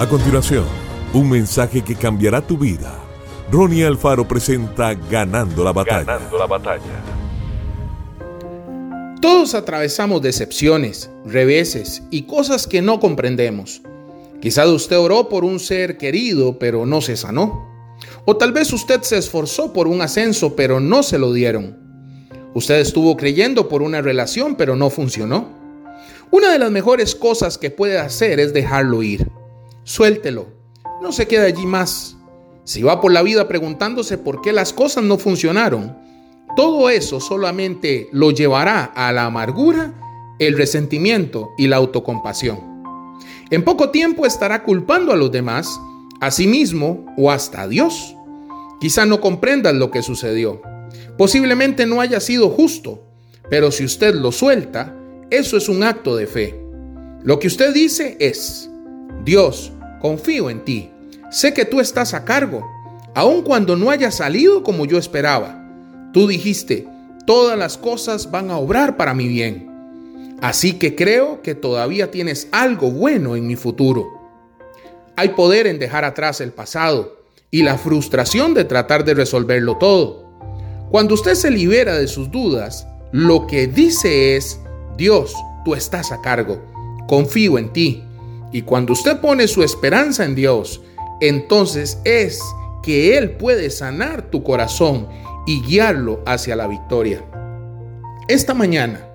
A continuación, un mensaje que cambiará tu vida. Ronnie Alfaro presenta Ganando la batalla. Ganando la batalla. Todos atravesamos decepciones, reveses y cosas que no comprendemos. Quizá usted oró por un ser querido, pero no se sanó. O tal vez usted se esforzó por un ascenso, pero no se lo dieron. Usted estuvo creyendo por una relación, pero no funcionó. Una de las mejores cosas que puede hacer es dejarlo ir. Suéltelo. No se quede allí más. Si va por la vida preguntándose por qué las cosas no funcionaron, todo eso solamente lo llevará a la amargura, el resentimiento y la autocompasión. En poco tiempo estará culpando a los demás, a sí mismo o hasta a Dios. Quizá no comprendas lo que sucedió. Posiblemente no haya sido justo, pero si usted lo suelta, eso es un acto de fe. Lo que usted dice es, Dios, confío en ti. Sé que tú estás a cargo, aun cuando no haya salido como yo esperaba. Tú dijiste, todas las cosas van a obrar para mi bien. Así que creo que todavía tienes algo bueno en mi futuro. Hay poder en dejar atrás el pasado y la frustración de tratar de resolverlo todo. Cuando usted se libera de sus dudas, lo que dice es, Dios, tú estás a cargo, confío en ti. Y cuando usted pone su esperanza en Dios, entonces es que Él puede sanar tu corazón y guiarlo hacia la victoria. Esta mañana,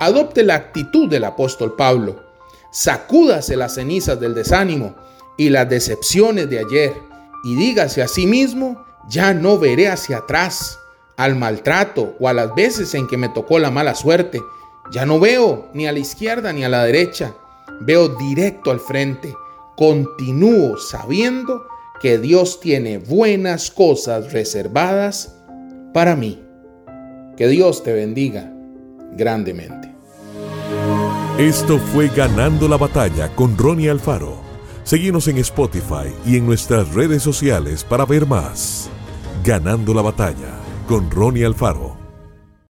adopte la actitud del apóstol Pablo. Sacúdase las cenizas del desánimo y las decepciones de ayer y dígase a sí mismo, ya no veré hacia atrás al maltrato o a las veces en que me tocó la mala suerte. Ya no veo ni a la izquierda ni a la derecha, veo directo al frente. Continúo sabiendo que Dios tiene buenas cosas reservadas para mí. Que Dios te bendiga grandemente. Esto fue Ganando la Batalla con Ronnie Alfaro. Seguimos en Spotify y en nuestras redes sociales para ver más. Ganando la Batalla con Ronnie Alfaro.